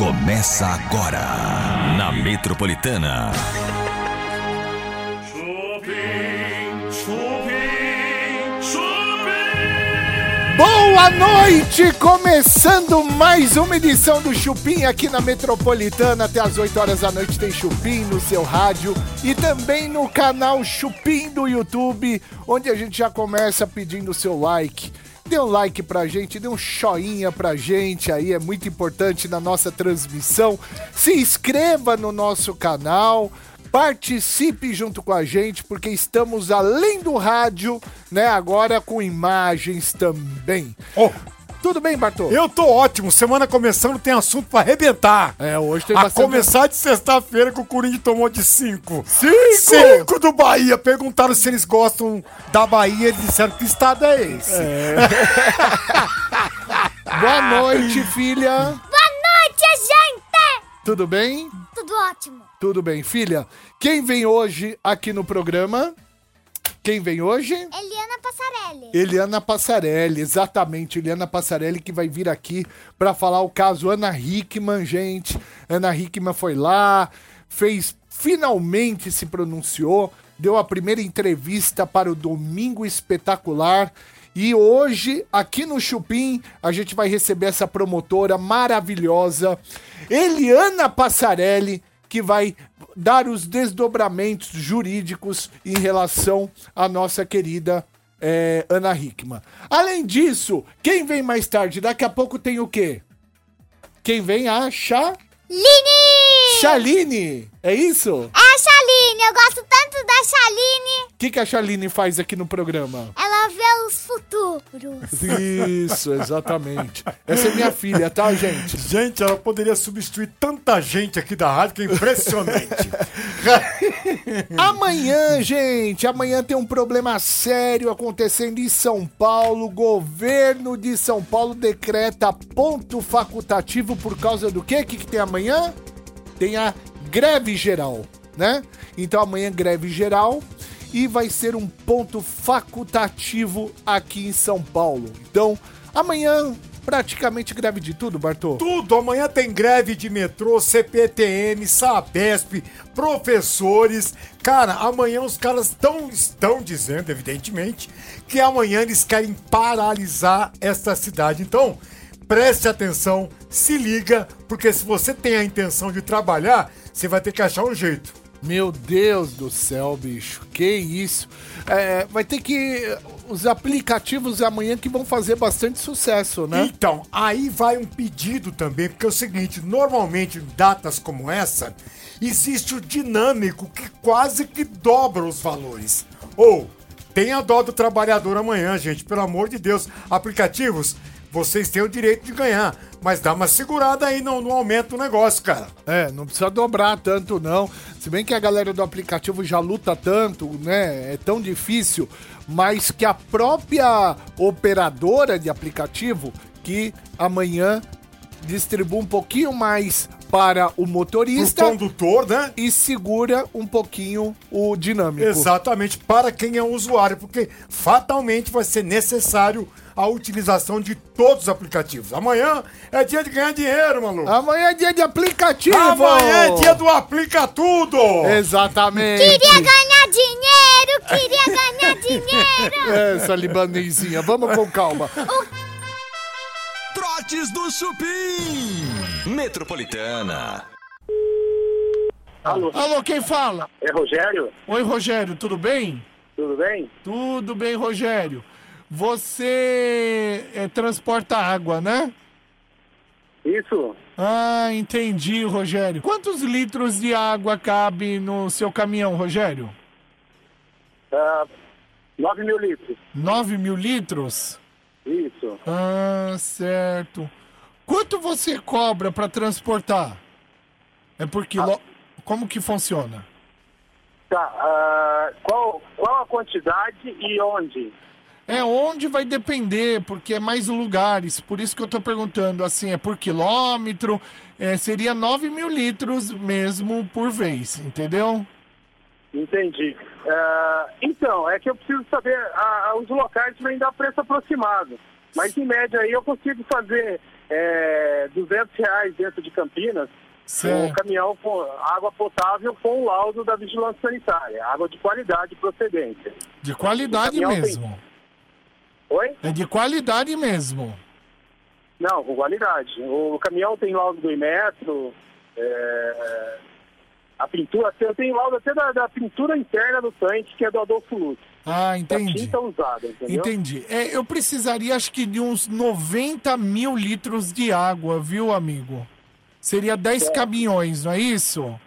Começa agora na Metropolitana. Chupim, chupim, chupim. Boa noite! Começando mais uma edição do Chupim aqui na Metropolitana. Até as 8 horas da noite tem Chupim no seu rádio e também no canal Chupim do YouTube, onde a gente já começa pedindo o seu like. Dê um like pra gente, dê um joinha pra gente aí, é muito importante na nossa transmissão. Se inscreva no nosso canal. Participe junto com a gente, porque estamos além do rádio, né? Agora com imagens também. Oh, Tudo bem, Bartô? eu tô ótimo. Semana começando, tem assunto pra arrebentar. É, hoje tem A bastante... começar de sexta-feira que o Corinthians tomou de 5. Cinco! 5 do Bahia. Perguntaram se eles gostam da Bahia. Eles disseram que estado é esse. Boa noite, filha. Boa noite, gente! Tudo bem? Tudo ótimo. Tudo bem, filha. Quem vem hoje aqui no programa? Quem vem hoje? Eliana Passarelli. Eliana Passarelli, exatamente, Eliana Passarelli que vai vir aqui para falar o caso Ana Hickman, gente. Ana Hickman foi lá, fez, finalmente se pronunciou, deu a primeira entrevista para o Domingo Espetacular. E hoje, aqui no Chupim, a gente vai receber essa promotora maravilhosa, Eliana Passarelli, que vai dar os desdobramentos jurídicos em relação à nossa querida é, Ana Hickman. Além disso, quem vem mais tarde? Daqui a pouco tem o quê? Quem vem? A Cha... Line! Chaline. É isso? A Chaline. Eu gosto tanto da Chaline. O que, que a Chaline faz aqui no programa? Ela vê os futuros. Isso, exatamente. Essa é minha filha, tá, gente? Gente, ela poderia substituir tanta gente aqui da rádio que é impressionante. Amanhã, gente, amanhã tem um problema sério acontecendo em São Paulo. O governo de São Paulo decreta ponto facultativo por causa do quê? O que, que tem amanhã? Tem a greve geral, né? Então amanhã greve geral e vai ser um ponto facultativo aqui em São Paulo. Então, amanhã praticamente greve de tudo, Bartô. Tudo. Amanhã tem greve de metrô, CPTM, Sabesp, professores. Cara, amanhã os caras tão, estão dizendo, evidentemente, que amanhã eles querem paralisar esta cidade. Então, preste atenção, se liga, porque se você tem a intenção de trabalhar, você vai ter que achar um jeito. Meu Deus do céu, bicho. Que isso. É, vai ter que. Os aplicativos amanhã que vão fazer bastante sucesso, né? Então, aí vai um pedido também, porque é o seguinte, normalmente em datas como essa, existe o dinâmico que quase que dobra os valores. Ou, tenha dó do trabalhador amanhã, gente, pelo amor de Deus. Aplicativos, vocês têm o direito de ganhar, mas dá uma segurada aí no, no aumento do negócio, cara. É, não precisa dobrar tanto, não. Se bem que a galera do aplicativo já luta tanto, né? É tão difícil, mas que a própria operadora de aplicativo que amanhã distribui um pouquinho mais para o Pro motorista condutor, né? e segura um pouquinho o dinâmico. Exatamente, para quem é usuário, porque fatalmente vai ser necessário a utilização de todos os aplicativos. Amanhã é dia de ganhar dinheiro, maluco. Amanhã é dia de aplicativo! Amanhã é dia do Aplica Tudo! Exatamente! Queria ganhar dinheiro, queria ganhar dinheiro. Essa libanesinha, vamos com calma. Trotes do Chupim. Metropolitana. Alô, Alô, quem fala? é Rogério? Oi, Rogério, tudo bem? Tudo bem? Tudo bem, Rogério. Você é, transporta água, né? Isso? Ah, entendi, Rogério. Quantos litros de água cabe no seu caminhão, Rogério? Ah, 9 mil litros. 9 mil litros? Isso. Ah, certo. Quanto você cobra para transportar? É por quilô... Como que funciona? Tá, ah, qual, qual a quantidade e onde? É onde vai depender, porque é mais lugares. Por isso que eu tô perguntando, assim, é por quilômetro. É, seria 9 mil litros mesmo por vez, entendeu? Entendi. Ah, então, é que eu preciso saber ah, os locais me dar preço aproximado. Mas em média aí eu consigo fazer é, 200 reais dentro de Campinas um Certo. caminhão com água potável com o laudo da vigilância sanitária, água de qualidade e procedência. De qualidade O caminhão tem- mesmo. Oi? É de qualidade mesmo. Não, com qualidade. O caminhão tem laudo do Imetro, é, a pintura, eu tenho laudo até da, da pintura interna do tanque, que é do Adolfo Lutz. Ah, Da entendi. tinta usada, entendeu? Entendi. É, eu precisaria, acho que, de uns 90 mil litros de água, viu, amigo? Seria 10 caminhões, não é isso?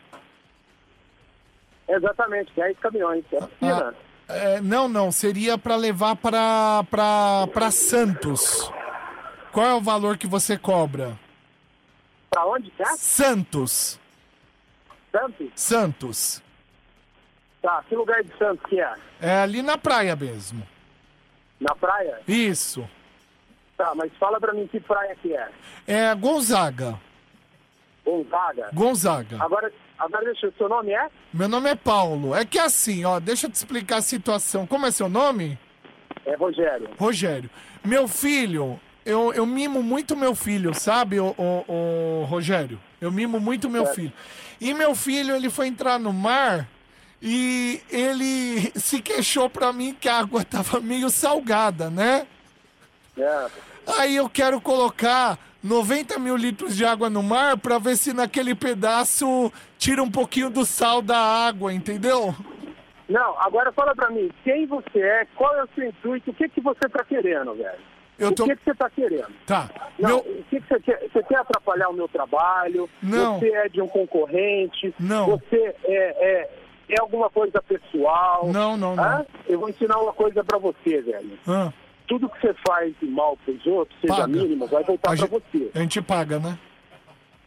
Exatamente, 10 caminhões. É piscina. É, não, não. Seria para levar para para Santos. Qual é o valor que você cobra? Pra onde é? Santos. Santos? Santos. Tá, que lugar de Santos que é? É ali na praia mesmo. Na praia? Isso. Tá, mas fala pra mim que praia que é. É Gonzaga. Gonzaga? Gonzaga. Agora, agora deixa, o seu nome é? Meu nome é Paulo. É que assim, ó, deixa eu te explicar a situação. Como é seu nome? É Rogério. Rogério. Meu filho, eu, eu mimo muito meu filho, sabe, o, o, Rogério? Eu mimo muito meu filho. E meu filho, ele foi entrar no mar e ele se queixou pra mim que a água tava meio salgada, né? É. Aí eu quero colocar 90 mil litros de água no mar pra ver se naquele pedaço tira um pouquinho do sal da água, entendeu? Não, agora fala pra mim, quem você é, qual é o seu intuito, o que que você tá querendo, velho? Tô- O que que você tá querendo? Tá. Não, Meu... o que, que você quer? Você quer atrapalhar o meu trabalho? Não. Você é de um concorrente? Não. Você é, é, é alguma coisa pessoal? Não, não, não. Eu vou ensinar uma coisa pra você, velho. Ah, Tudo que você faz de mal pros outros, seja Paga. mínimo, vai voltar a, pra gente, você. a gente paga, né?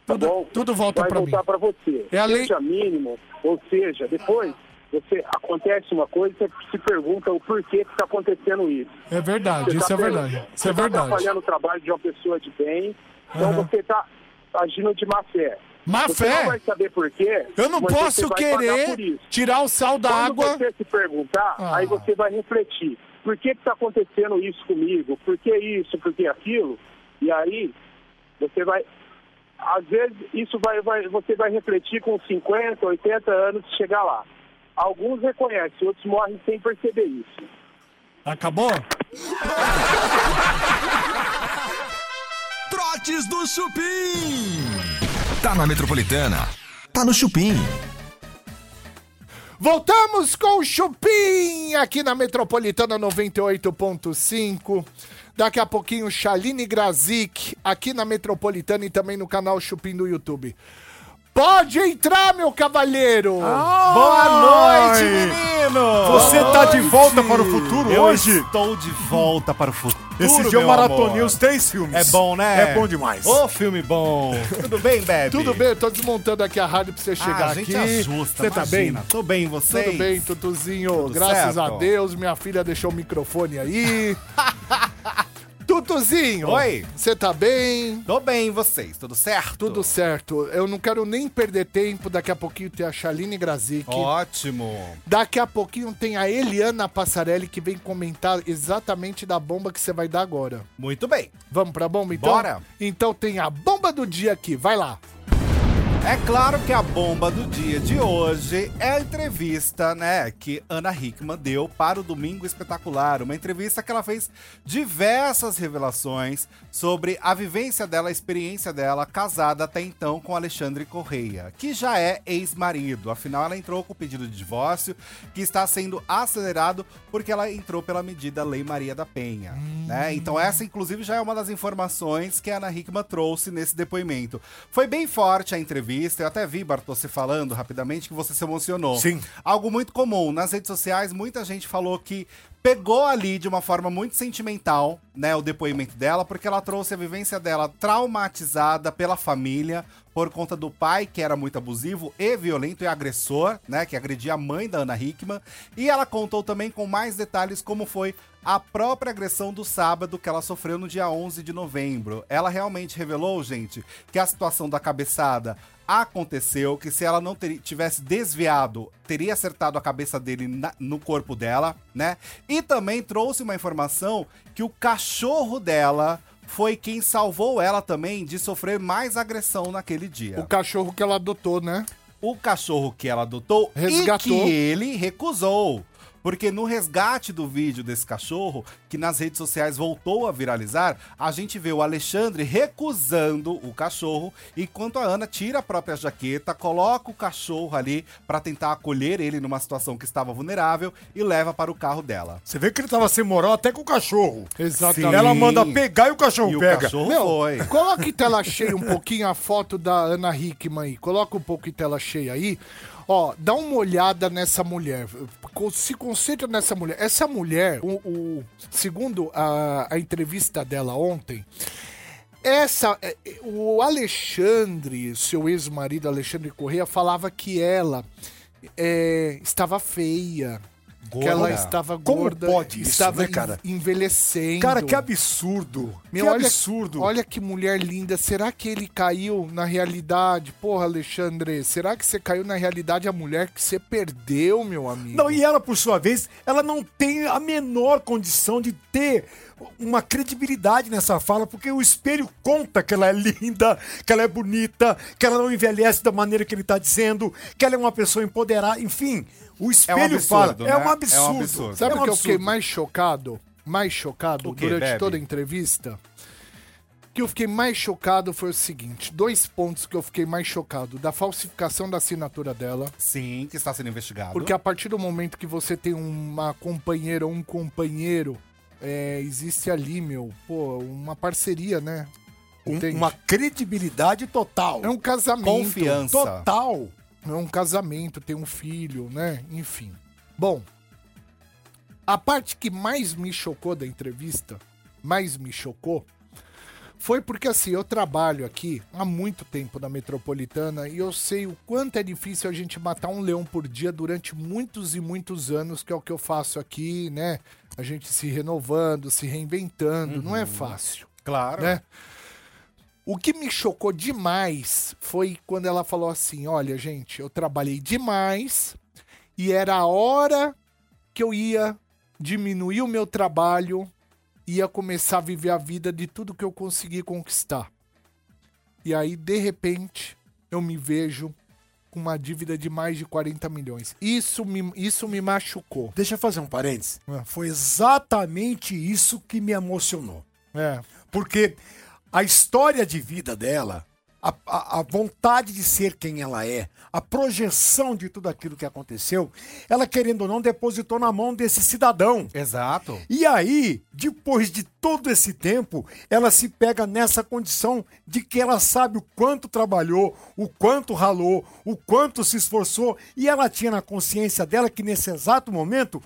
Tá Tudo, bom? tudo volta vai pra mim. voltar pra você. É a lei- Seja mínimo, ou seja, depois você acontece uma coisa, você se pergunta o porquê que está acontecendo isso. É verdade, Você isso tá é tendo- verdade. Isso você é tá verdade. atrapalhando o trabalho de uma pessoa de bem, então Aham. você está agindo de má fé. Má você fé? não vai saber por quê. Eu não posso vai querer tirar o sal da Quando água. você se perguntar, Ah. aí você vai refletir. Por que está acontecendo isso comigo? Por que isso? Por que aquilo? E aí, você vai... Às vezes, isso vai, vai, você vai refletir com 50, 80 anos de chegar lá. Alguns reconhecem, outros morrem sem perceber isso. Acabou? Trotes do Chupim. Tá na Metropolitana. Tá no Chupim. Voltamos com o Chupim aqui na Metropolitana 98.5. Daqui a pouquinho, Chaline Grazik aqui na Metropolitana e também no canal Chupim do YouTube. Pode entrar, meu cavalheiro! Boa noite, menino! Você tá de volta para o futuro Eu hoje? estou de volta para o futuro. Esse dia eu maratonei os três filmes. É bom, né? É bom demais. Ô, filme bom. Tudo bem, Bebe? Tudo bem, eu tô desmontando aqui a rádio pra você chegar ah, a gente aqui. ajusta, Você tá bem? Tô bem, você? Tudo bem, Tutuzinho. Graças certo? a Deus, minha filha deixou o microfone aí. Tutuzinho. Oi. Você tá bem? Tô bem, vocês? Tudo certo? Tudo certo. Eu não quero nem perder tempo. Daqui a pouquinho tem a Chaline Grazik. Ótimo. Daqui a pouquinho tem a Eliana Passarelli que vem comentar exatamente da bomba que você vai dar agora. Muito bem. Vamos pra bomba então? Bora. Então tem a bomba do dia aqui. Vai lá. É claro que a bomba do dia de hoje é a entrevista, né, que Ana Hickman deu para o Domingo Espetacular. Uma entrevista que ela fez diversas revelações sobre a vivência dela, a experiência dela, casada até então com Alexandre Correia, que já é ex-marido. Afinal, ela entrou com o pedido de divórcio, que está sendo acelerado porque ela entrou pela medida Lei Maria da Penha, né? Então essa, inclusive, já é uma das informações que a Ana Hickman trouxe nesse depoimento. Foi bem forte a entrevista, eu até vi, Bartossi, falando rapidamente que você se emocionou. Sim. Algo muito comum. Nas redes sociais, muita gente falou que pegou ali de uma forma muito sentimental, né, o depoimento dela, porque ela trouxe a vivência dela traumatizada pela família, por conta do pai, que era muito abusivo e violento e agressor, né, que agredia a mãe da Ana Hickman, e ela contou também com mais detalhes como foi a própria agressão do sábado que ela sofreu no dia 11 de novembro. Ela realmente revelou, gente, que a situação da cabeçada aconteceu, que se ela não tivesse desviado, teria acertado a cabeça dele na- no corpo dela, né? E também trouxe uma informação que o cachorro dela foi quem salvou ela também de sofrer mais agressão naquele dia. O cachorro que ela adotou, né? o cachorro que ela adotou Resgatou. e que ele recusou. Porque no resgate do vídeo desse cachorro, que nas redes sociais voltou a viralizar, a gente vê o Alexandre recusando o cachorro, enquanto a Ana tira a própria jaqueta, coloca o cachorro ali pra tentar acolher ele numa situação que estava vulnerável e leva para o carro dela. Você vê que ele tava sem moral até com o cachorro. Exatamente. Ela manda pegar e o cachorro E o pega. cachorro Meu, foi. coloca em tela cheia um pouquinho a foto da Ana Hickman aí. Coloca um pouco em tela cheia aí. Ó, dá uma olhada nessa mulher. Se concentra nessa mulher. Essa mulher, o, o- segundo a, a entrevista dela ontem, essa, é, o Alexandre, seu ex-marido Alexandre Correia, falava que ela é, estava feia. Que ela Gorda. estava Como gorda, pode isso, estava né, cara? en- envelhecendo. Cara, que absurdo. Meu, que olha, absurdo. Olha que mulher linda. Será que ele caiu na realidade? Porra, Alexandre, será que você caiu na realidade a mulher que você perdeu, meu amigo? Não, e ela, por sua vez, ela não tem a menor condição de ter uma credibilidade nessa fala, porque o espelho conta que ela é linda, que ela é bonita, que ela não envelhece da maneira que ele tá dizendo, que ela é uma pessoa empoderada, enfim. O espelho fala. absurdo, É né? um É um absurdo. Sabe É o um que eu fiquei mais chocado? Mais chocado durante Bebe? toda a entrevista? O que eu fiquei mais chocado foi o seguinte: dois pontos que eu fiquei mais chocado. Da falsificação da assinatura dela. Sim, que está sendo investigado. Porque a partir do momento que você tem uma companheira ou um companheiro, é, existe ali, meu, pô, uma parceria, né? Um- uma credibilidade total. É um casamento. Confiança. Total. É um casamento, tem um filho, né? Enfim. Bom, a parte que mais me chocou da entrevista, mais me chocou, foi porque assim, eu trabalho aqui há muito tempo na metropolitana e eu sei o quanto é difícil a gente matar um leão por dia durante muitos e muitos anos, que é o que eu faço aqui, né? A gente se renovando, se reinventando, não é fácil Claro. né? O que me chocou demais foi quando ela falou assim: olha, gente, eu trabalhei demais e era a hora que eu ia diminuir o meu trabalho ia começar a viver a vida de tudo que eu consegui conquistar. E aí, de repente, eu me vejo com uma dívida de mais de 40 milhões. Isso me, isso me machucou. Deixa eu fazer um parênteses. É. Foi exatamente isso que me emocionou. É. Porque a história de vida dela, a, a- a vontade de ser quem ela é, a projeção de tudo aquilo que aconteceu, ela, querendo ou não, depositou na mão desse cidadão. Exato. E aí, depois de todo esse tempo, ela se pega nessa condição de que ela sabe o quanto trabalhou, o quanto ralou, o quanto se esforçou, e ela tinha na consciência dela que nesse exato momento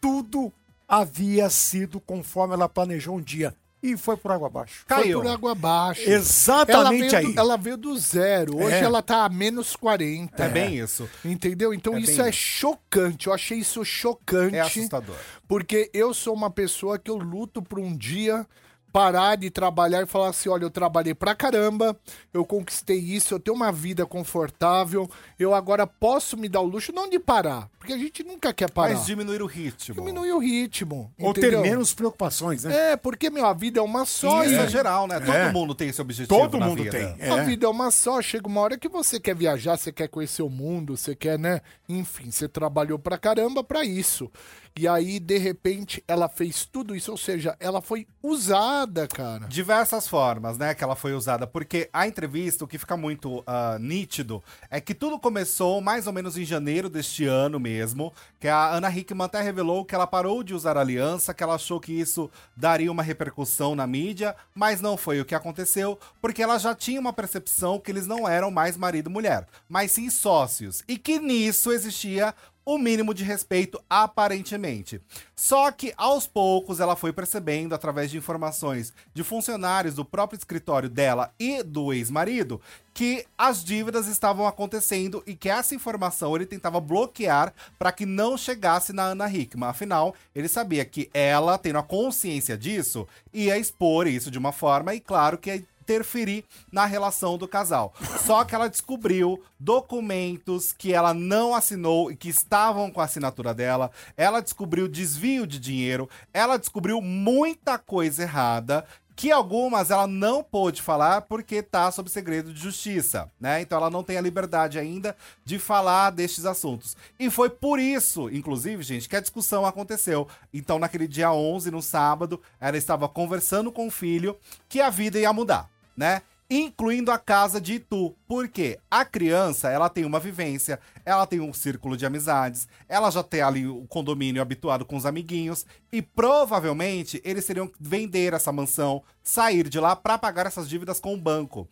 tudo havia sido conforme ela planejou um dia. E foi por água abaixo. Foi Caiu. por água abaixo. Exatamente ela veio aí. Do, ela veio do zero. Hoje É. ela tá a menos 40. É bem isso. Entendeu? Então É isso é isso. chocante. Eu achei isso chocante. É assustador. Porque eu sou uma pessoa que eu luto por um dia parar de trabalhar e falar assim: olha, eu trabalhei pra caramba, eu conquistei isso, eu tenho uma vida confortável, eu agora posso me dar o luxo, não de parar, porque a gente nunca quer parar. Mas diminuir o ritmo. Diminuir o ritmo. Ou entendeu? ter menos preocupações, né? É, porque, meu, a vida é uma só. Isso e é geral, né? Todo É. mundo tem esse objetivo Todo na mundo vida. tem. A É. vida é uma só, chega uma hora que você quer viajar, você quer conhecer o mundo, você quer, né? Enfim, você trabalhou pra caramba pra isso. E aí, de repente, ela fez tudo isso, ou seja, ela foi usada, cara. Diversas formas, né, que ela foi usada. Porque a entrevista, o que fica muito ah, nítido, é que tudo começou mais ou menos em janeiro deste ano mesmo. Que a Ana Hickman até revelou que ela parou de usar a aliança, que ela achou que isso daria uma repercussão na mídia, mas não foi o que aconteceu, porque ela já tinha uma percepção que eles não eram mais marido e mulher, mas sim sócios. E que nisso existia o mínimo de respeito, aparentemente. Só que aos poucos ela foi percebendo, através de informações de funcionários do próprio escritório dela e do ex-marido, que as dívidas estavam acontecendo e que essa informação ele tentava bloquear para que não chegasse na Ana Hickman. Afinal, ele sabia que ela, tendo a consciência disso, ia expor isso de uma forma e, claro, que interferir na relação do casal. Só que ela descobriu documentos que ela não assinou e que estavam com a assinatura dela. Ela descobriu desvio de dinheiro. Ela descobriu muita coisa errada que algumas ela não pôde falar porque tá sob segredo de justiça, né? Então ela não tem a liberdade ainda de falar destes assuntos. E foi por isso, inclusive, gente, que a discussão aconteceu. Então naquele dia 11, no sábado, ela estava conversando com o filho que a vida ia mudar, né? incluindo a casa de Itu. Porque a criança, ela tem uma vivência, ela tem um círculo de amizades, ela já tem ali o condomínio habituado com os amiguinhos e provavelmente eles teriam que vender essa mansão, sair de lá para pagar essas dívidas com o banco.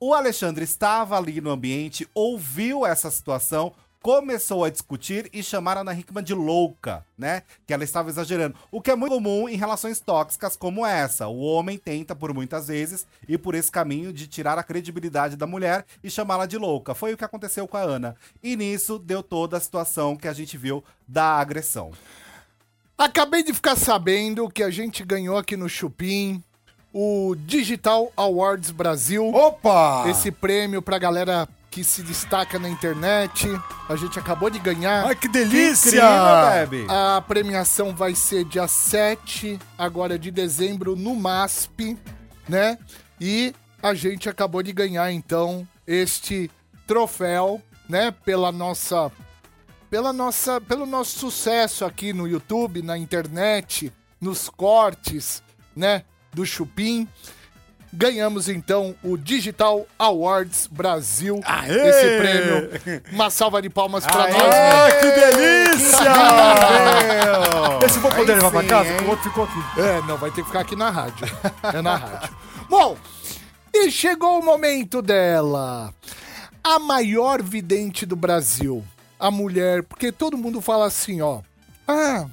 O Alexandre estava ali no ambiente, ouviu essa situação, começou a discutir e chamar a Ana Hickman de louca, né? Que ela estava exagerando. O que é muito comum em relações tóxicas como essa. O homem tenta, por muitas vezes, ir por esse caminho de tirar a credibilidade da mulher e chamá-la de louca. Foi o que aconteceu com a Ana. E nisso deu toda a situação que a gente viu da agressão. Acabei de ficar sabendo que a gente ganhou aqui no Chupim o Digital Awards Brasil. Opa! Esse prêmio pra galera que se destaca na internet. A gente acabou de ganhar. Ai, que delícia! Incrível, Bebe. A premiação vai ser dia 7 agora de dezembro no MASP, né? E a gente acabou de ganhar então este troféu, né, pela nossa pela nossa pelo nosso sucesso aqui no YouTube, na internet, nos cortes, né, do Chupim. Ganhamos então o Digital Awards Brasil. Aê! Esse prêmio. Uma salva de palmas pra Aê! nós, Ah, né? que delícia! Esse vou poder Aí levar pra sim, casa, hein? porque o outro ficou aqui. É, não, vai ter que ficar aqui na rádio. É na rádio. Bom, e chegou o momento dela. A maior vidente do Brasil. A mulher, porque todo mundo fala assim, ó. Ah,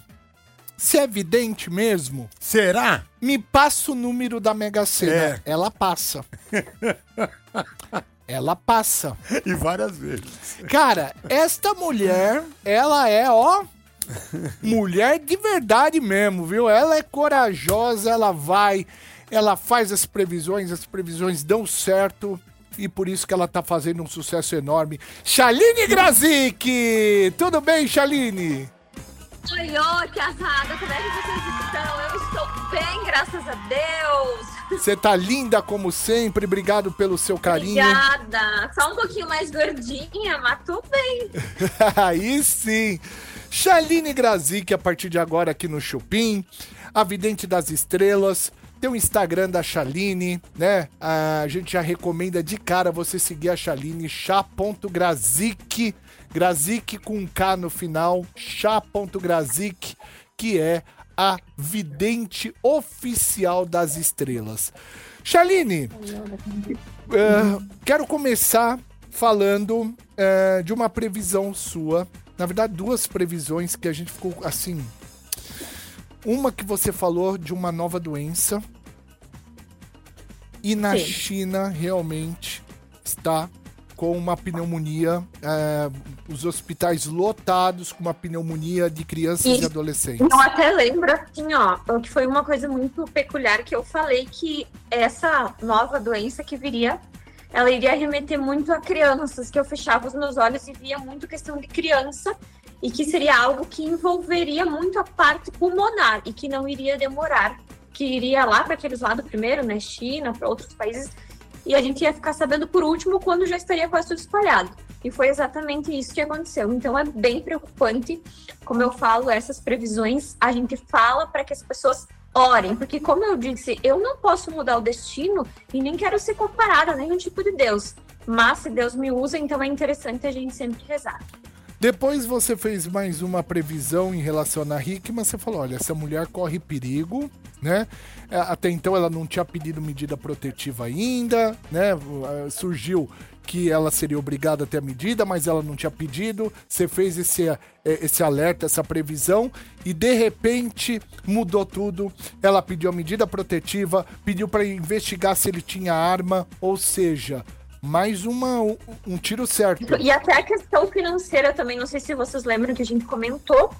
se é vidente mesmo, Será? me passa o número da Mega Sena. É. Ela passa. Ela passa. E várias vezes. Cara, esta mulher, ela é, ó, mulher de verdade mesmo, viu? Ela é corajosa, ela vai, ela faz as previsões, as previsões dão certo. E por isso que ela tá fazendo um sucesso enorme. Shaline Grazik! Tudo bem, Shaline? Oi, oi, casada, como é que vocês estão? Eu estou bem, graças a Deus. Você tá linda como sempre, obrigado pelo seu carinho. Obrigada. Só um pouquinho mais gordinha, mas tô bem. Aí sim. Shaline Grazik, a partir de agora aqui no Chupim, a Vidente das Estrelas. Tem o Instagram da Shaline, né? A gente já recomenda de cara você seguir a Shaline, chá.grazik, Grazik com um K no final, chá.grazik, que é a vidente oficial das estrelas. Shaline, é, quero começar falando é, de uma previsão sua. Na verdade, duas previsões que a gente ficou assim. Uma que você falou de uma nova doença. E na Sim. China realmente está com uma pneumonia. é, os hospitais lotados com uma pneumonia de crianças e Isso. adolescentes. Eu até lembro, assim, ó, que foi uma coisa muito peculiar que eu falei que essa nova doença que viria, ela iria remeter muito a crianças, que eu fechava os meus olhos e via muito questão de criança e que seria algo que envolveria muito a parte pulmonar e que não iria demorar, que iria lá para aqueles lados primeiro, né, China, para outros países, e a gente ia ficar sabendo por último quando já estaria quase tudo espalhado. E foi exatamente isso que aconteceu. Então é bem preocupante como eu falo, essas previsões a gente fala para que as pessoas orem, porque como eu disse, eu não posso mudar o destino e nem quero ser comparada a nenhum tipo de Deus. Mas se Deus me usa, então é interessante a gente sempre rezar. Depois você fez mais uma previsão em relação a Hickman. Você falou: olha, essa mulher corre perigo, né? É, Até então ela não tinha pedido medida protetiva ainda, né? Surgiu que ela seria obrigada a ter a medida, mas ela não tinha pedido. Você fez esse, eh, esse alerta, essa previsão, e de repente mudou tudo. Ela pediu a medida protetiva, pediu para investigar se ele tinha arma, ou seja, mais uma, um, tiro certo. E até a questão financeira também, não sei se vocês lembram que a gente comentou.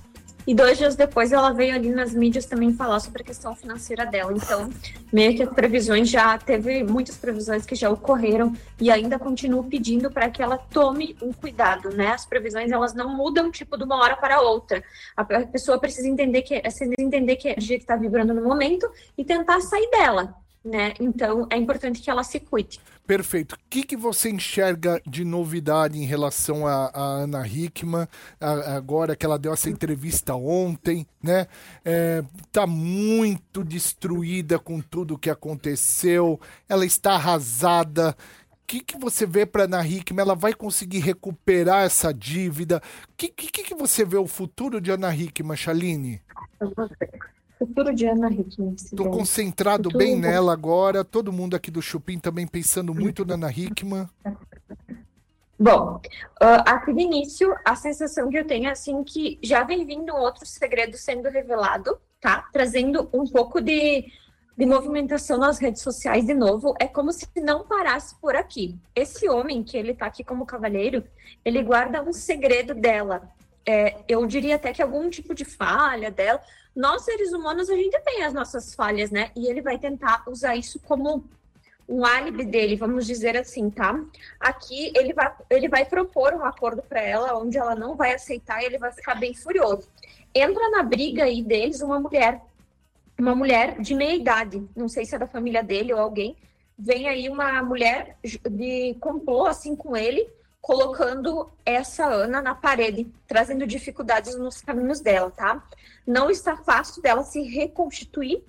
E dois dias depois ela veio ali nas mídias também falar sobre a questão financeira dela. Então, meio que as previsões já teve muitas previsões que já ocorreram e ainda continuo pedindo para que ela tome um cuidado, né? As previsões elas não mudam tipo de uma hora para outra. A pessoa precisa entender que precisa entender que é a energia que está vibrando no momento e tentar sair dela, né? Então, é importante que ela se cuide. Perfeito. O que, que você enxerga de novidade em relação a, a Ana Hickman, a- agora que ela deu essa entrevista ontem, né? É, tá muito destruída com tudo que aconteceu, ela está arrasada. O que, que você vê para Ana Hickman? Ela vai conseguir recuperar essa dívida? O que, que, que você vê o futuro de Ana Hickman, Chaline? Futuro de Ana Hickman. Tô concentrado Futuro bem nela agora, todo mundo aqui do Chupim também pensando muito na Ana Hickman. Bom, ah, aqui de início, a sensação que eu tenho é assim que já vem vindo outro segredo sendo revelado, tá? Trazendo um pouco de, de movimentação nas redes sociais de novo. É como se não parasse por aqui. Esse homem, que ele tá aqui como cavalheiro, ele guarda um segredo dela. É, eu diria até que algum tipo de falha dela. Nós, seres humanos, a gente tem as nossas falhas, né? E ele vai tentar usar isso como um álibi dele, vamos dizer assim, tá? Aqui ele vai, ele vai propor um acordo para ela, onde ela não vai aceitar e ele vai ficar bem furioso. Entra na briga aí deles uma mulher, uma mulher de meia idade, não sei se é da família dele ou alguém. Vem aí uma mulher de complô assim com ele, colocando essa Ana na parede, trazendo dificuldades nos caminhos dela, tá? Não está fácil dela se reconstituir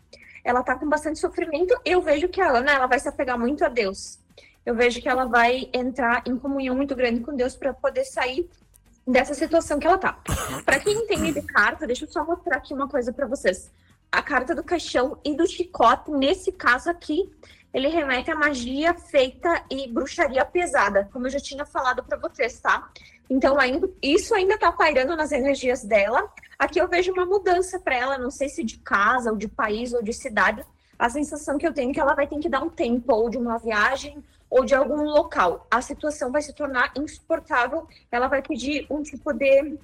ela tá com bastante sofrimento. Eu vejo que a Ana ela vai se apegar muito a Deus. Eu vejo que ela vai entrar em comunhão muito grande com Deus para poder sair dessa situação que ela tá. Para quem entende de carta, deixa eu só mostrar aqui uma coisa para vocês. A carta do caixão e do chicote, nesse caso aqui, ele remete a magia feita e bruxaria pesada, como eu já tinha falado para vocês, tá? Então, ainda, isso ainda tá pairando nas energias dela. Aqui eu vejo uma mudança para ela, não sei se de casa, ou de país, ou de cidade. A sensação que eu tenho é que ela vai ter que dar um tempo, ou de uma viagem, ou de algum local. A situação vai se tornar insuportável, ela vai pedir um tipo de,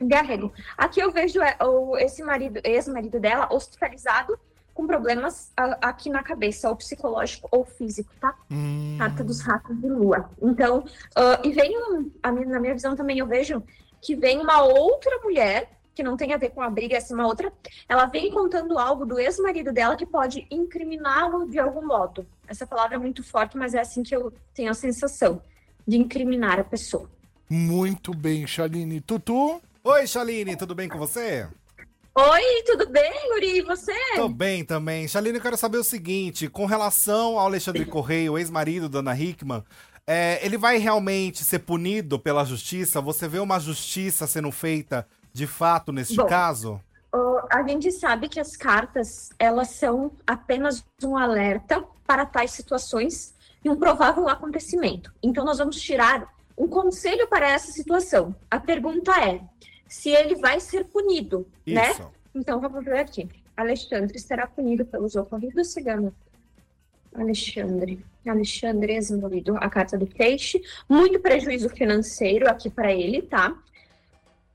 de arrego. Aqui eu vejo é, esse marido, ex-marido dela, hospitalizado, com problemas aqui na cabeça, ou psicológico ou físico, tá? Hum, Carta dos ratos de lua. Então, ah, e vem, um, a minha- na minha visão também, eu vejo que vem uma outra mulher, que não tem a ver com a briga, essa é uma outra, ela vem contando algo do ex-marido dela que pode incriminá-lo de algum modo. Essa palavra é muito forte, mas é assim que eu tenho a sensação, de incriminar a pessoa. muito bem, Chaline. Tutu? Oi, Chaline, tudo bem com você? Oi, tudo bem, Guri? E você? Tô bem também. Chaline, eu quero saber o seguinte: com relação ao Alexandre Correia, o ex-marido da Ana Hickman, é, ele vai realmente ser punido pela justiça? Você vê uma justiça sendo feita de fato neste Bom. caso? A gente sabe que as cartas, elas são apenas um alerta para tais situações e um provável acontecimento. Então, nós vamos tirar um conselho para essa situação. A pergunta é se ele vai ser punido, né? Isso. Então, vamos ver aqui. Alexandre será punido pelos ocorridos cigano. Alexandre. Alexandre ex-envolvido. A carta do peixe. Muito prejuízo financeiro aqui para ele, tá?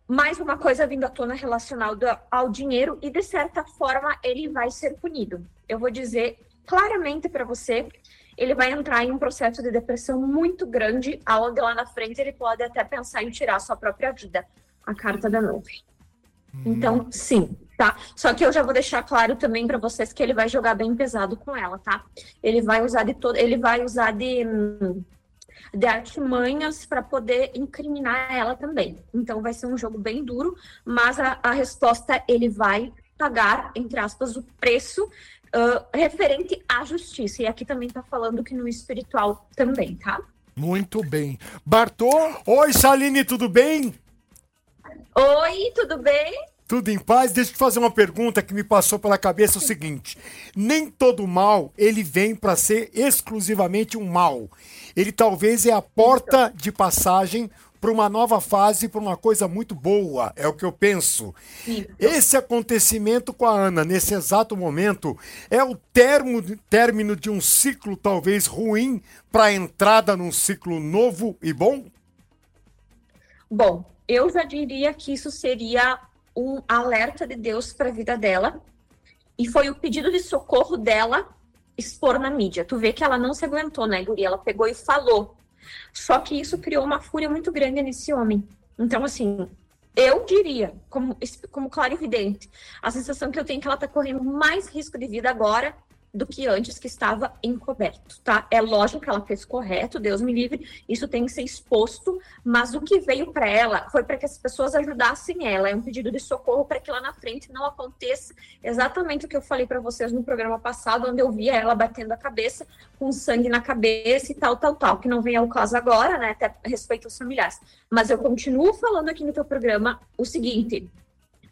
Mais uma coisa vindo à tona relacionada ao dinheiro e, de certa forma, ele vai ser punido. Eu vou dizer claramente para você, ele vai entrar em um processo de depressão muito grande, aonde lá na frente ele pode até pensar em tirar a sua própria vida. A carta da nuvem. Então, sim, tá? Só que eu já vou deixar claro também para vocês que ele vai jogar bem pesado com ela, tá? Ele vai usar de todo, ele vai usar de hum, de artimanhas para poder incriminar ela também. Então vai ser um jogo bem duro, mas a, a resposta ele vai pagar, entre aspas, o preço ah, referente à justiça. E aqui também tá falando que no espiritual também, tá? Muito bem. Bartô? Oi, Chaline, tudo bem? Oi, tudo bem? Tudo em paz? Deixa eu te fazer uma pergunta que me passou pela cabeça o seguinte: nem todo mal ele vem para ser exclusivamente um mal. Ele talvez é a porta de passagem para uma nova fase, para uma coisa muito boa, é o que eu penso. Esse acontecimento com a Ana, nesse exato momento, é o termo, término de um ciclo talvez ruim para a entrada num ciclo novo e bom? Bom, eu já diria que isso seria um alerta de Deus para a vida dela. E foi o pedido de socorro dela expor na mídia. Tu vê que ela não se aguentou, né, Guri? Ela pegou e falou. Só que isso criou uma fúria muito grande nesse homem. Então, assim, eu diria, como, como claro evidente, a sensação que eu tenho é que ela tá correndo mais risco de vida agora do que antes que estava encoberto, tá? É lógico que ela fez correto, Deus me livre, isso tem que ser exposto, mas o que veio para ela foi para que as pessoas ajudassem ela, é um pedido de socorro para que lá na frente não aconteça exatamente o que eu falei para vocês no programa passado, onde eu via ela batendo a cabeça com sangue na cabeça e tal, tal, tal, que não vem ao caso agora, né, até respeito aos familiares. Mas eu continuo falando aqui no teu programa o seguinte,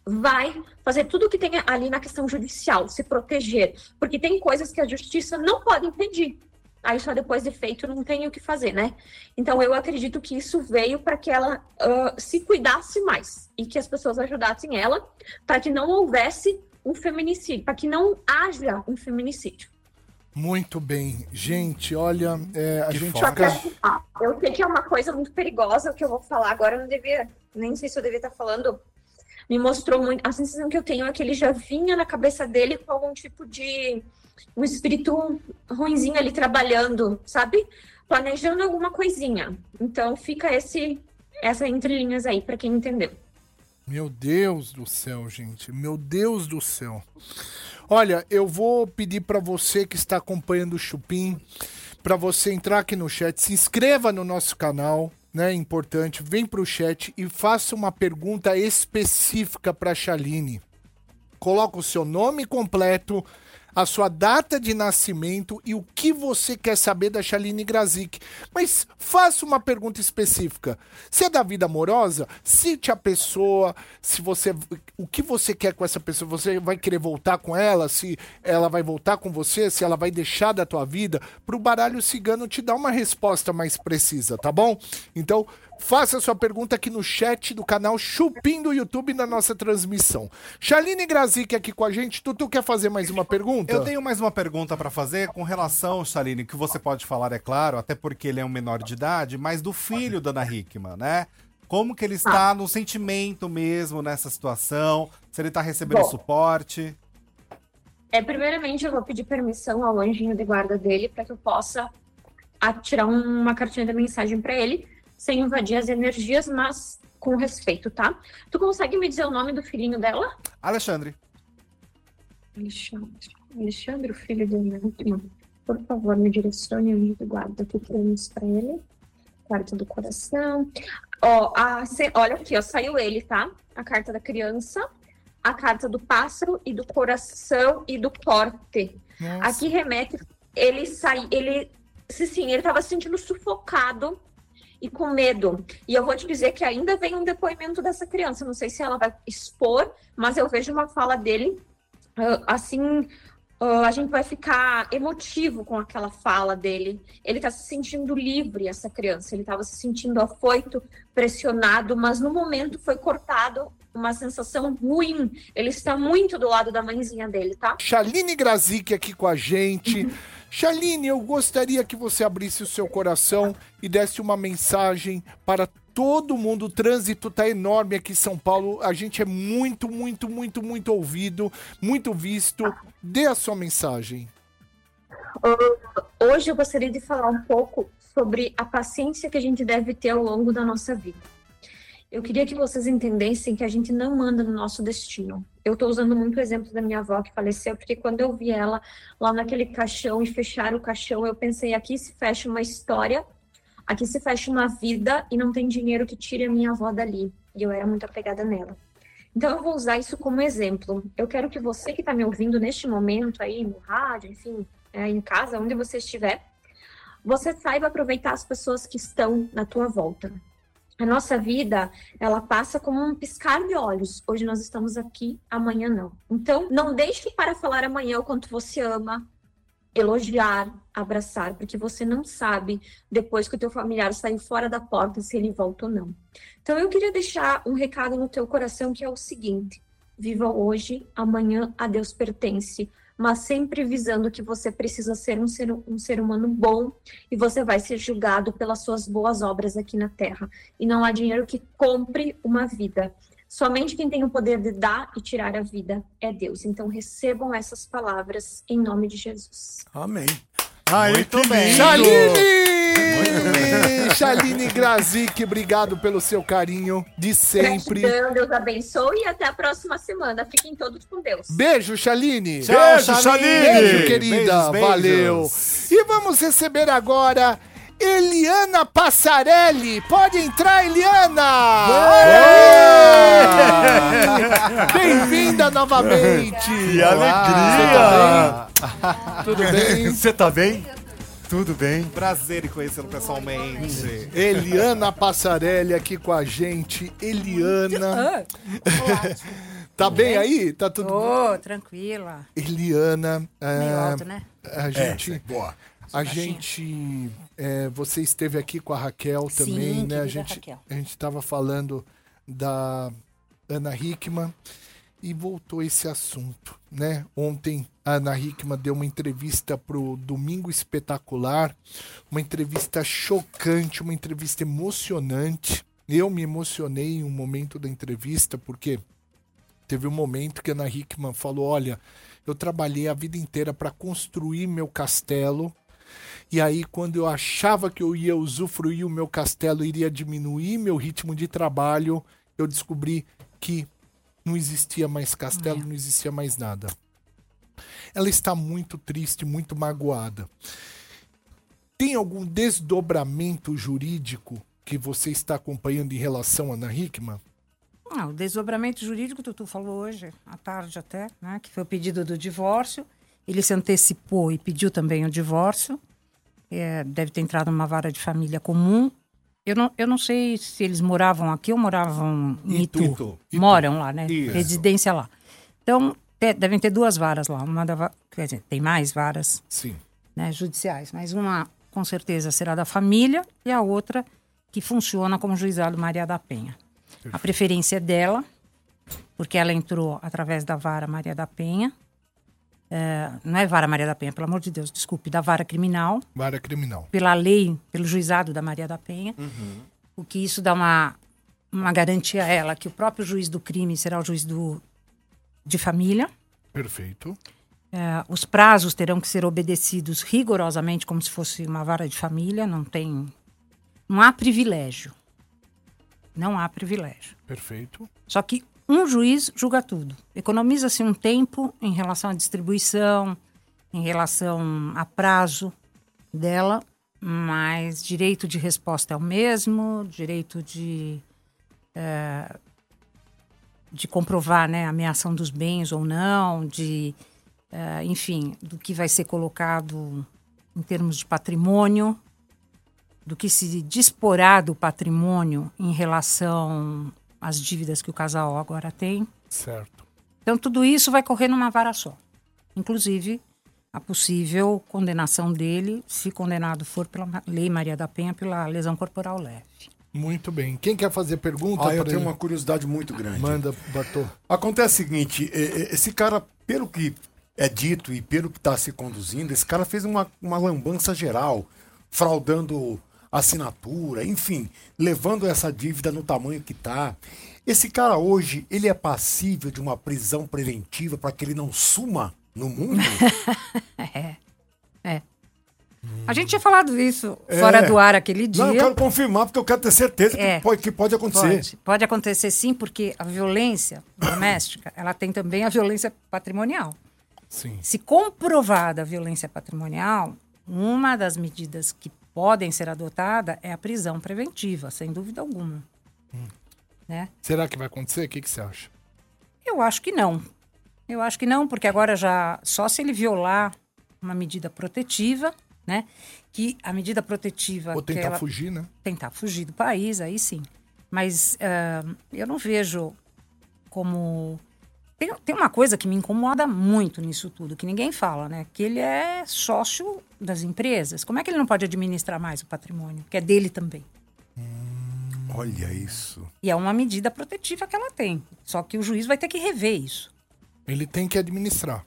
vai fazer tudo o que tem ali na questão judicial, se proteger, porque tem coisas que a justiça não pode impedir. Aí só depois de feito não tem o que fazer, né? Então eu acredito que isso veio para que ela uh, se cuidasse mais e que as pessoas ajudassem ela para que não houvesse um feminicídio, para que não haja um feminicídio. Muito bem. Gente, olha, é, a Que gente eu sei que é uma coisa muito perigosa o que eu vou falar agora, eu não devia, nem sei se eu devia estar falando me mostrou muito. A sensação que eu tenho é que ele já vinha na cabeça dele com algum tipo de um espírito ruinzinho ali trabalhando, sabe? Planejando alguma coisinha. Então fica esse essa entrelinhas aí para quem entendeu. Meu Deus do céu, gente. Meu Deus do céu. Olha, eu vou pedir para você que está acompanhando o Chupim, para você entrar aqui no chat, se inscreva no nosso canal, né? Importante, vem pro chat e faça uma pergunta específica para Chaline. Coloca o seu nome completo, a sua data de nascimento e o que você quer saber da Chaline Grazik. Mas faça uma pergunta específica. Se é da vida amorosa, cite a pessoa, se você o que você quer com essa pessoa, você vai querer voltar com ela, se ela vai voltar com você, se ela vai deixar da tua vida, pro baralho cigano te dar uma resposta mais precisa, tá bom? Então, Faça sua pergunta aqui no chat do canal Chupim do YouTube na nossa transmissão. Chaline Grazik aqui com a gente. Tutu quer fazer mais uma pergunta? Eu tenho mais uma pergunta pra fazer com relação, Chaline, que você pode falar, é claro, até porque ele é um menor de idade, mas do filho da Ana Hickman, né? Como que ele está no sentimento mesmo nessa situação? Se ele tá recebendo Bom. suporte? É, primeiramente, eu vou pedir permissão ao anjinho de guarda dele para que eu possa atirar uma cartinha da mensagem para ele, sem invadir as energias, mas com respeito, tá? Tu consegue me dizer o nome do filhinho dela? Alexandre. Alexandre. Alexandre, o filho minha última. Por favor, me direcione anjo de guarda que temos para ele. Carta do coração. Ó, a, se- olha aqui, ó, saiu ele, tá? A carta da criança, a carta do pássaro e do coração e do corte. Nossa. Aqui remete, ele sai, ele, se sim, ele estava se sentindo sufocado e com medo. E eu vou te dizer que ainda vem um depoimento dessa criança. Não sei se ela vai expor, mas eu vejo uma fala dele ah, assim. ah, a gente vai ficar emotivo com aquela fala dele. Ele está se sentindo livre, essa criança. Ele estava se sentindo afoito, pressionado, mas no momento foi cortado uma sensação ruim. Ele está muito do lado da mãezinha dele, tá? Chaline Grazik aqui com a gente. Chaline, eu gostaria que você abrisse o seu coração e desse uma mensagem para todo mundo. O trânsito tá enorme aqui em São Paulo. A gente é muito, muito, muito, muito ouvido, muito visto. Dê a sua mensagem. Hoje eu gostaria de falar um pouco sobre a paciência que a gente deve ter ao longo da nossa vida. Eu queria que vocês entendessem que a gente não manda no nosso destino. Eu estou usando muito o exemplo da minha avó que faleceu, porque quando eu vi ela lá naquele caixão e fechar o caixão, eu pensei: aqui se fecha uma história, aqui se fecha uma vida e não tem dinheiro que tire a minha avó dali. E eu era muito apegada nela. Então eu vou usar isso como exemplo. Eu quero que você que está me ouvindo neste momento aí no rádio, enfim, é, em casa, onde você estiver, você saiba aproveitar as pessoas que estão na tua volta. A nossa vida, ela passa como um piscar de olhos. Hoje nós estamos aqui, amanhã não. Então, não deixe para falar amanhã o quanto você ama, elogiar, abraçar, porque você não sabe depois que o teu familiar sair fora da porta se ele volta ou não. Então eu queria deixar um recado no teu coração que é o seguinte: viva hoje, amanhã a Deus pertence, mas sempre visando que você precisa ser um ser, um ser humano bom e você vai ser julgado pelas suas boas obras aqui na terra. E não há dinheiro que compre uma vida. Somente quem tem o poder de dar e tirar a vida é Deus. Então recebam essas palavras em nome de Jesus. Amém. Aí, Muito que bem. Chaline! Chaline Grazik, obrigado pelo seu carinho de sempre. Gratidão, Deus abençoe e até a próxima semana. Fiquem todos com Deus. Beijo, Chaline! Beijo, Chaline! Beijo, querida. Beijos, beijos. Valeu. E vamos receber agora Eliana Passarelli. Pode entrar, Eliana! Bem-vinda novamente. Que alegria! Tudo bem? Você tá bem? Tudo bem. Prazer em conhecê-lo pessoalmente. Eliana Passarelli aqui com a gente. Eliana. Tá bem aí? Tá tudo Ô, tranquila. Eliana, Meio é, alto, né? a gente, boa. a gente, é, você esteve aqui com a Raquel Sim, também, né? A gente, Raquel. a gente estava falando da Ana Hickman e voltou esse assunto, né? Ontem a Ana Hickman deu uma entrevista pro Domingo Espetacular, uma entrevista chocante, uma entrevista emocionante. Eu me emocionei em um momento da entrevista porque teve um momento que a Ana Hickman falou: Olha, eu trabalhei a vida inteira para construir meu castelo. E aí, quando eu achava que eu ia usufruir o meu castelo, iria diminuir meu ritmo de trabalho, eu descobri que não existia mais castelo, não existia mais nada. Ela está muito triste, muito magoada. Tem algum desdobramento jurídico que você está acompanhando em relação a Ana Hickman? Ah, o desdobramento jurídico, tu, tu falou hoje, à tarde até, né? Que foi o pedido do divórcio. Ele se antecipou e pediu também o divórcio. É, deve ter entrado numa vara de família comum. Eu não, eu não sei se eles moravam aqui ou moravam em Itu. Itu. Itu. Moram lá, né? Isso. Residência lá. Então, te- devem ter duas varas lá. Uma da, quer dizer, tem mais varas Sim. né, judiciais, mas uma com certeza será da família e a outra que funciona como juizado Maria da Penha. A preferência é dela, porque ela entrou através da vara Maria da Penha. É, não é vara Maria da Penha, pelo amor de Deus, desculpe, da vara criminal, Vara criminal. pela lei, pelo juizado da Maria da Penha. O que isso dá uma, uma garantia a ela que o próprio juiz do crime será o juiz do, de família. Perfeito. É, os prazos terão que ser obedecidos rigorosamente, como se fosse uma vara de família. Não tem. Não há privilégio. Não há privilégio. Perfeito. Só que um juiz julga tudo. Economiza-se um tempo em relação à distribuição, em relação a prazo dela, mas direito de resposta é o mesmo, direito de. eh, de comprovar né, a ameação dos bens ou não, de. eh, enfim, do que vai ser colocado em termos de patrimônio, do que se disporá do patrimônio em relação às dívidas que o casal agora tem. Certo. Então, tudo isso vai correr numa vara só. Inclusive, a possível condenação dele, se condenado for pela Lei Maria da Penha, pela lesão corporal leve. Muito bem. Quem quer fazer pergunta? Ah, eu tenho ele? uma curiosidade muito grande. Manda, Bartô. Acontece o seguinte, eh, eh, esse cara, pelo que é dito e pelo que está se conduzindo, esse cara fez uma, uma lambança geral, fraudando assinatura, enfim, levando essa dívida no tamanho que tá. Esse cara hoje, ele é passível de uma prisão preventiva para que ele não suma no mundo? A gente tinha falado isso fora do ar aquele dia. Não, eu quero confirmar porque eu quero ter certeza É. que, pode, que pode acontecer. Pode, pode acontecer sim, porque a violência doméstica, ela tem também a violência patrimonial. Sim. Se comprovada a violência patrimonial, uma das medidas que podem ser adotada é a prisão preventiva, sem dúvida alguma. Né? Será que vai acontecer? O que, que você acha? Eu acho que não. Eu acho que não, porque agora já só se ele violar uma medida protetiva, né? Que a medida protetiva Ou que tentar ela- fugir, né? tentar fugir do país, aí sim. Mas ah, eu não vejo como. Tem, tem uma coisa que me incomoda muito nisso tudo, que ninguém fala, né? Que ele é sócio das empresas. Como é que ele não pode administrar mais o patrimônio? Que é dele também. Olha isso. E é uma medida protetiva que ela tem. Só que o juiz vai ter que rever isso. Ele tem que administrar.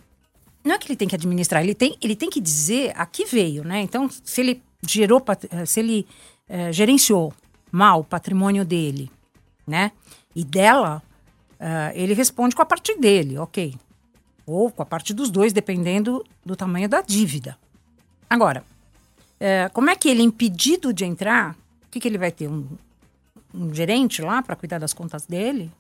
Não é que ele tem que administrar, ele tem, ele tem que dizer a que veio, né? Então, se ele gerou, eh, se ele eh, gerenciou mal o patrimônio dele, né? E dela, ah, ele responde com a parte dele, ok. Ou com a parte dos dois, dependendo do tamanho da dívida. Agora, eh, como é que ele, impedido de entrar, o que, que ele vai ter? Um, um gerente lá para cuidar das contas dele?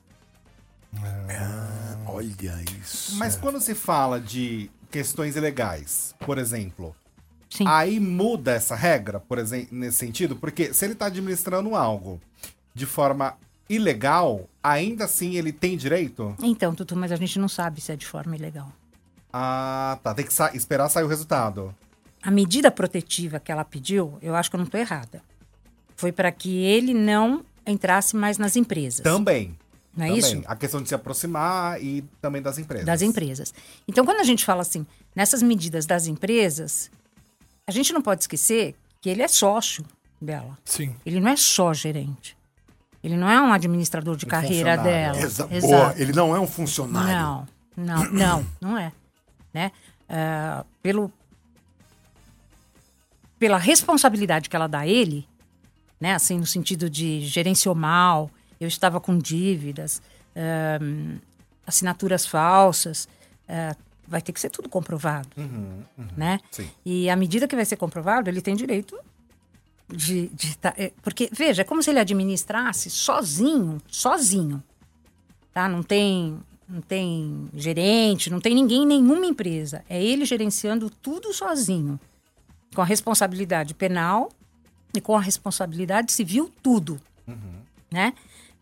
Olha isso. Mas quando se fala de questões ilegais, por exemplo, Sim. aí muda essa regra, por exemplo, nesse sentido? Porque se ele está administrando algo de forma ilegal, ainda assim ele tem direito? Então, Tutu, mas a gente não sabe se é de forma ilegal. Ah, tá. Tem que sa- esperar sair o resultado. A medida protetiva que ela pediu, eu acho que eu não estou errada. Foi para que ele não entrasse mais nas empresas. Também. Não é também. isso? A questão de se aproximar e também das empresas. Das empresas. Então, quando a gente fala assim, nessas medidas das empresas, a gente não pode esquecer que ele é sócio dela. Sim. Ele não é só gerente. Ele não é um administrador de carreira funcionário. dela. Exa- Exato. Boa, ele não é um funcionário. Não, não, não, não é. Né? Ah, pelo, pela responsabilidade que ela dá a ele, né? Assim, no sentido de gerenciou mal, eu estava com dívidas, ahm, assinaturas falsas, ah, vai ter que ser tudo comprovado, né? sim. E à medida que vai ser comprovado, ele tem direito de, de tá- é, porque veja, é como se ele administrasse sozinho, sozinho, tá? Não tem, não tem gerente, não tem ninguém nenhuma empresa. É ele gerenciando tudo sozinho, com a responsabilidade penal e com a responsabilidade civil tudo, né?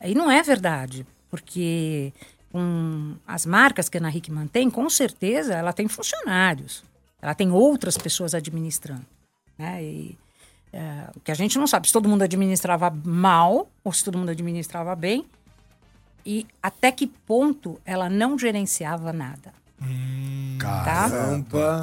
Aí não é verdade, porque com as marcas que a Ana Hickman tem, com certeza ela tem funcionários, ela tem outras pessoas administrando, né? E, é, o que a gente não sabe se todo mundo administrava mal ou se todo mundo administrava bem e até que ponto ela não gerenciava nada. Tá? Caramba.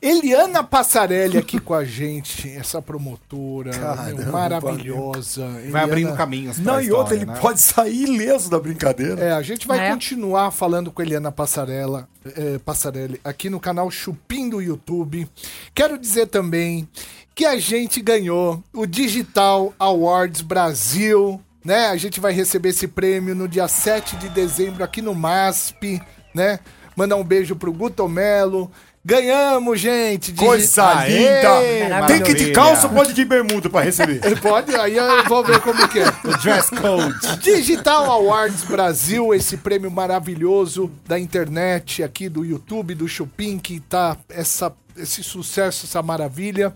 Eliana Passarelli aqui com a gente, essa promotora meu, Caramba, maravilhosa. Vai Eliana- abrindo caminhos Não, e outra, ele né? pode sair ileso da brincadeira. É, a gente vai É. continuar falando com a Eliana Passarella, é, Passarelli aqui no canal Chupim do YouTube. Quero dizer também que a gente ganhou o Digital Awards Brasil, né? A gente vai receber esse prêmio no dia 7 de dezembro aqui no MASP, né? Mandar um beijo pro Guto Melo. Ganhamos, gente! Digi- Coisa linda! Tem que ir de calça ou pode ir de bermuda pra receber? Pode, aí eu vou ver como que é. O dress code. Digital Awards Brasil, esse prêmio maravilhoso da internet aqui do YouTube, do Chupim, que tá essa, esse sucesso, essa maravilha.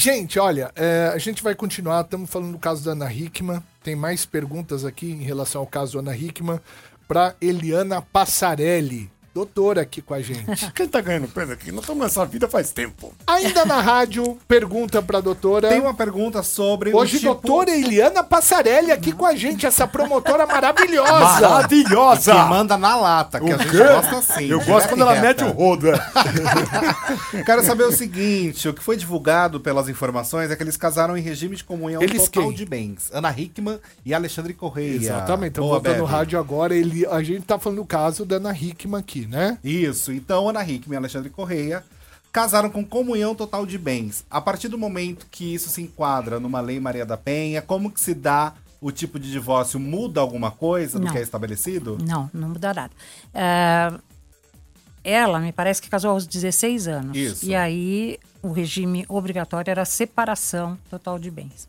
Gente, olha, é, a gente vai continuar, estamos falando do caso da Ana Hickman, tem mais perguntas aqui em relação ao caso Ana Hickman, para Eliana Passarelli, doutora aqui com a gente. Quem tá ganhando prêmio aqui? Nós estamos nessa vida faz tempo. Ainda na rádio, pergunta pra doutora. Tem uma pergunta sobre Hoje, o tipo... doutora Eliana Passarelli aqui com a gente, essa promotora maravilhosa. Maravilhosa! Que manda na lata, que a O gente quê? gosta assim. Eu gosto quando ela reta. mete o rodo. é. Quero saber o seguinte: o que foi divulgado pelas informações é que eles casaram em regime de comunhão Eles total quem? de bens. Ana Hickman e Alexandre Correia. Exatamente, estamos Boa, voltando no rádio agora. Ele, a gente tá falando do caso da Ana Hickman aqui, né? Isso, então Ana Hickman e Alexandre Correia casaram com comunhão total de bens. A partir do momento que isso se enquadra numa lei Maria da Penha, como que se dá o tipo de divórcio? Muda alguma coisa do Não. que é estabelecido? Não, não muda nada. É, ela, me parece que casou aos 16 anos. Isso. E aí, o regime obrigatório era a separação total de bens.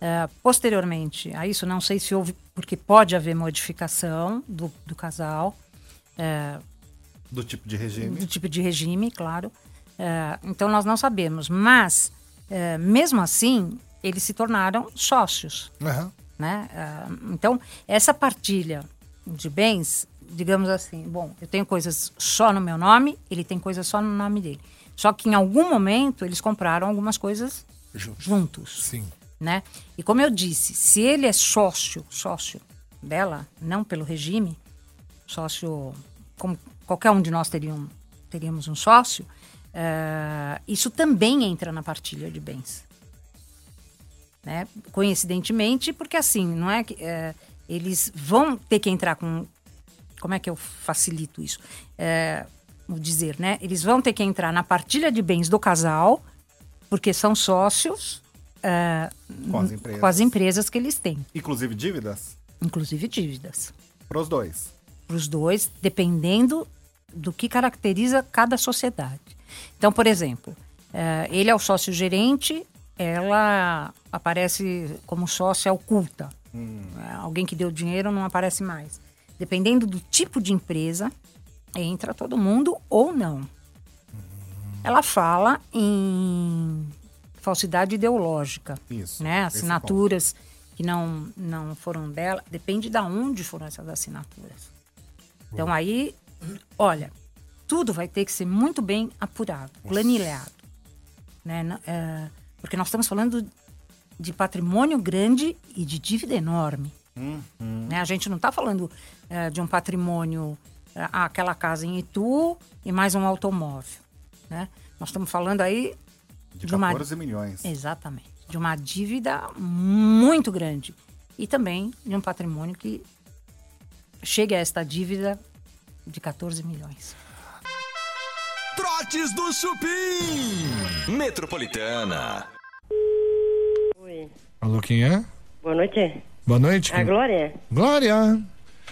É, posteriormente a isso, não sei se houve, porque pode haver modificação do, do casal, é, Do tipo de regime? do tipo de regime, claro. É, então, nós não sabemos. Mas, é, mesmo assim, eles se tornaram sócios Aham. né? Ah, então, essa partilha de bens, digamos assim, bom, eu tenho coisas só no meu nome, ele tem coisas só no nome dele. Só que em algum momento eles compraram algumas coisas Juntos. juntos, Sim. né? E como eu disse, se ele é sócio, sócio dela, não pelo regime, sócio como qualquer um de nós teriam, teríamos um sócio, eh, isso também entra na partilha de bens. Né? Coincidentemente, porque assim, não é que eh, eles vão ter que entrar com. Como é que eu facilito isso? Eh, vou dizer, né? Eles vão ter que entrar na partilha de bens do casal, porque são sócios eh, Com as empresas. com as empresas que eles têm, Inclusive dívidas? inclusive dívidas. Para os dois. para os dois, dependendo do que caracteriza cada sociedade. Então, por exemplo, eh, ele é o sócio gerente, ela aparece como sócia oculta. Eh, alguém que deu dinheiro não aparece mais. Dependendo do tipo de empresa, entra todo mundo ou não. Ela fala em falsidade ideológica Isso. né? Assinaturas que não, não foram dela. Depende de onde foram essas assinaturas. Então aí, olha, tudo vai ter que ser muito bem apurado, planilhado. Né? É, porque nós estamos falando de patrimônio grande e de dívida enorme. Né? A gente não está falando é, de um patrimônio, é, aquela casa em Itu e mais um automóvel. Né? Nós estamos falando aí De de uma 14 milhões. Exatamente. De uma dívida muito grande. E também de um patrimônio que chega a esta dívida de 14 milhões. Trotes do Chupim. Metropolitana. Oi. Alô, quem é? Boa noite. Boa noite. A quem- Glória? Glória.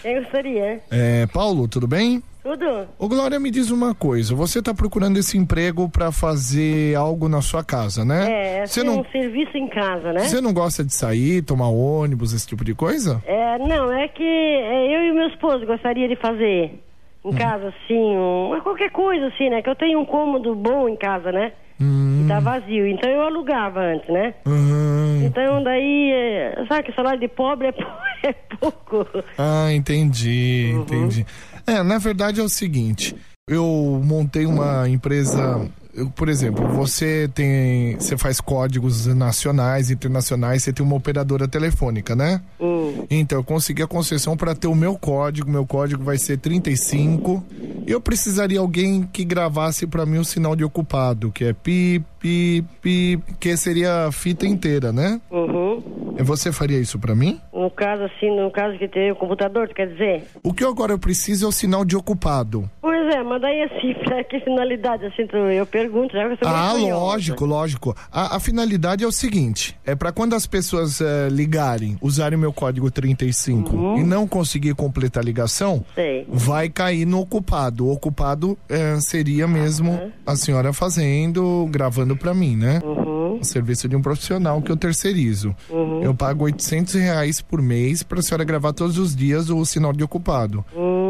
Quem gostaria? É, Paulo, tudo bem? Tudo? Ô, Glória, me diz uma coisa. Você tá procurando esse emprego pra fazer algo na sua casa, né? É, Você assim, não, um serviço em casa, né? você não gosta de sair, tomar ônibus, esse tipo de coisa? É, não, é que é, eu e meu esposo gostaria de fazer em Hum. casa, assim, um, qualquer coisa, assim, né? Que eu tenho um cômodo bom em casa, né? Hum. Que tá vazio. Então eu alugava antes, né? Hum. Então daí, é, sabe que salário de pobre é, é pouco. Ah, entendi, Uhum. entendi. É, na verdade é o seguinte, eu montei uma empresa, por exemplo, você tem, você faz códigos nacionais, internacionais, você tem uma operadora telefônica, né? Hum. Então, eu consegui a concessão para ter o meu código, meu código vai ser 35. E eu precisaria alguém que gravasse para mim o sinal de ocupado, que é pi, pi, pi, que seria a fita inteira, né? Uhum. Você faria isso para mim? No caso, assim, no caso que tem o computador, quer dizer? O que agora eu preciso é o sinal de ocupado. Pois é, mas daí assim, pra que finalidade, assim, tu, eu pergunto, eu sou Ah, lógico, lógico. A, a finalidade é o seguinte: é para quando as pessoas eh, ligarem, usarem o meu código 35 e não conseguir completar a ligação, Sei. vai cair no ocupado. O ocupado eh, seria mesmo a senhora fazendo, gravando para mim, né? Uhum. O serviço de um profissional que eu terceirizo. Eu pago 800 reais por mês pra senhora gravar todos os dias o sinal de ocupado. Hum.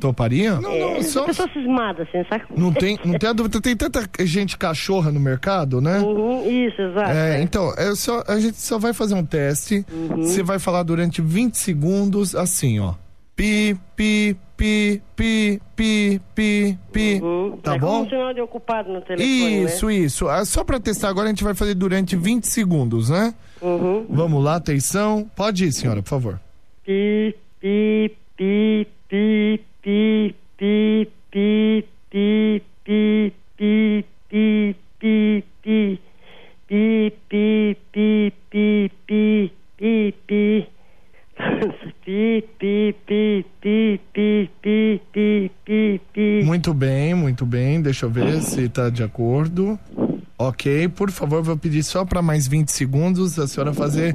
Toparia? Não, É, não, só. pessoa cismada, assim, sabe? Não tem, não tem a dúvida, tem tanta gente cachorra no mercado, né? Uhum, isso, exato. É, então, é só, a gente só vai fazer um teste. Uhum. Você vai falar durante 20 segundos assim, ó. Pi, pi, pi, pi, pi, pi, pi. Tá é bom? como um sinal de ocupado no telefone, Isso, né? isso. Ah, Só pra testar agora, a gente vai fazer durante 20 segundos, né? Uhum. Vamos lá, atenção. Pode ir, senhora, por favor. Pi, pi, pi, pi, pi, pi, pi, pi, pi, pi, pi, pi, pi, pi, pi, pi, pi, pi, pi, pi. Pi, pi, pi, pi, pi, pi, pi, pi, pi. Muito bem, muito bem. Deixa eu ver se tá de acordo. Ok, por favor, vou pedir só para mais 20 segundos a senhora fazer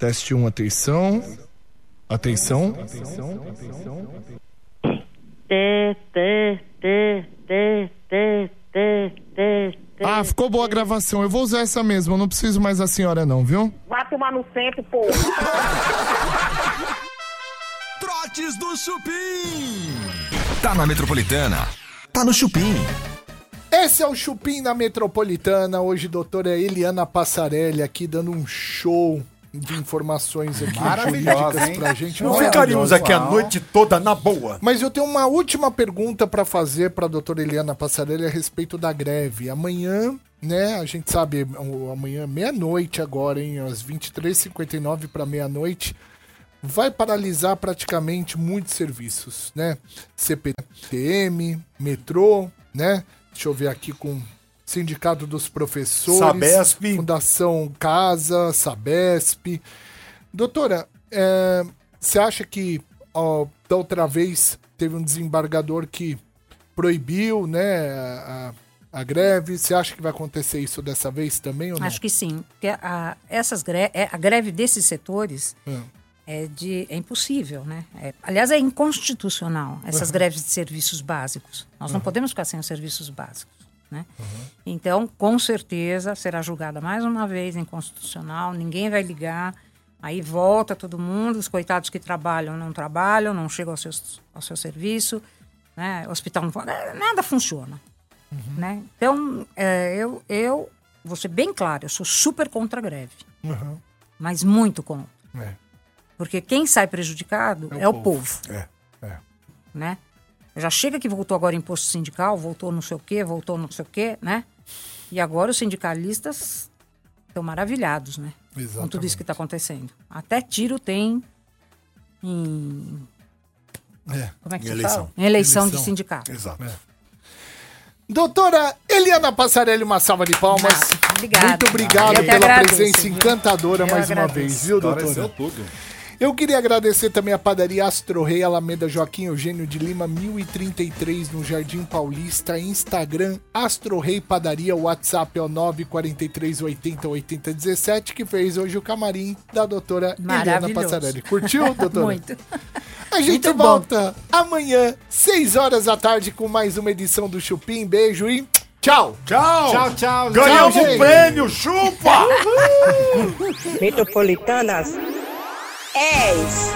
Teste 1, atenção. Atenção. Té, Ah, ficou boa a gravação. Eu vou usar essa mesmo. Eu não preciso mais da senhora, não, viu? Vai tomar no centro, pô. Trotes do Chupim. Tá na Metropolitana. Tá no Chupim. Esse é o Chupim na Metropolitana. Hoje, doutora Eliana Passarelli aqui dando um show de informações aqui jurídicas hein? pra gente. Não Maravilhosa. ficaríamos aqui a noite toda na boa. Mas eu tenho uma última pergunta para fazer para a doutora Eliana Passarelli a respeito da greve. Amanhã, né, a gente sabe, o- amanhã, meia-noite agora, hein, às 23h59 para meia-noite, vai paralisar praticamente muitos serviços, né? CPTM, metrô, né? Deixa eu ver aqui com Sindicato dos Professores, Sabesp. Fundação Casa, Sabesp. Doutora, é, você acha que ó, da outra vez teve um desembargador que proibiu né, a, a greve? Você acha que vai acontecer isso dessa vez também ou não? Acho que sim. Porque a, essas gre é, a greve desses setores Hum. é, de, é impossível, né? É- aliás, é inconstitucional essas Uhum. greves de serviços básicos. Nós não Uhum. podemos ficar sem os serviços básicos. Né? Então, com certeza, será julgada mais uma vez inconstitucional, ninguém vai ligar, aí volta todo mundo, os coitados que trabalham não trabalham, não chegam ao seu, ao seu serviço, né? o hospital não... Nada funciona. Né? Então, é, eu, eu vou ser bem claro, eu sou super contra a greve, Uhum. mas muito contra. É. Porque quem sai prejudicado é, o povo. É, é. Né? Já chega que voltou agora imposto sindical, voltou não sei o quê, voltou não sei o quê, né? E agora os sindicalistas estão maravilhados, né? Com tudo Exatamente. isso que está acontecendo. Até tiro tem em... É. Como é que Em se eleição. fala? Em eleição, de Eleição. sindicato. Exato. Doutora Eliana Passarelli, uma salva de palmas. obrigada. Muito obrigado pela agradeço, presença viu? encantadora Eu mais uma agradeço. vez, viu, doutora? Esclareceu tudo. Eu queria agradecer também a padaria Astro Rei Alameda Joaquim Eugênio de Lima, 1033, no Jardim Paulista. Instagram Astro Rei Padaria. O WhatsApp é o 943 80 80 17, que fez hoje o camarim da doutora Maravilhoso. Passarelli. Curtiu, doutora? Muito. A gente Muito bom. volta amanhã, 6 horas da tarde, com mais uma edição do Chupim. Beijo e tchau! Tchau! Tchau, tchau. Ganhamos um gente. prêmio, chupa! Metropolitanas Ace.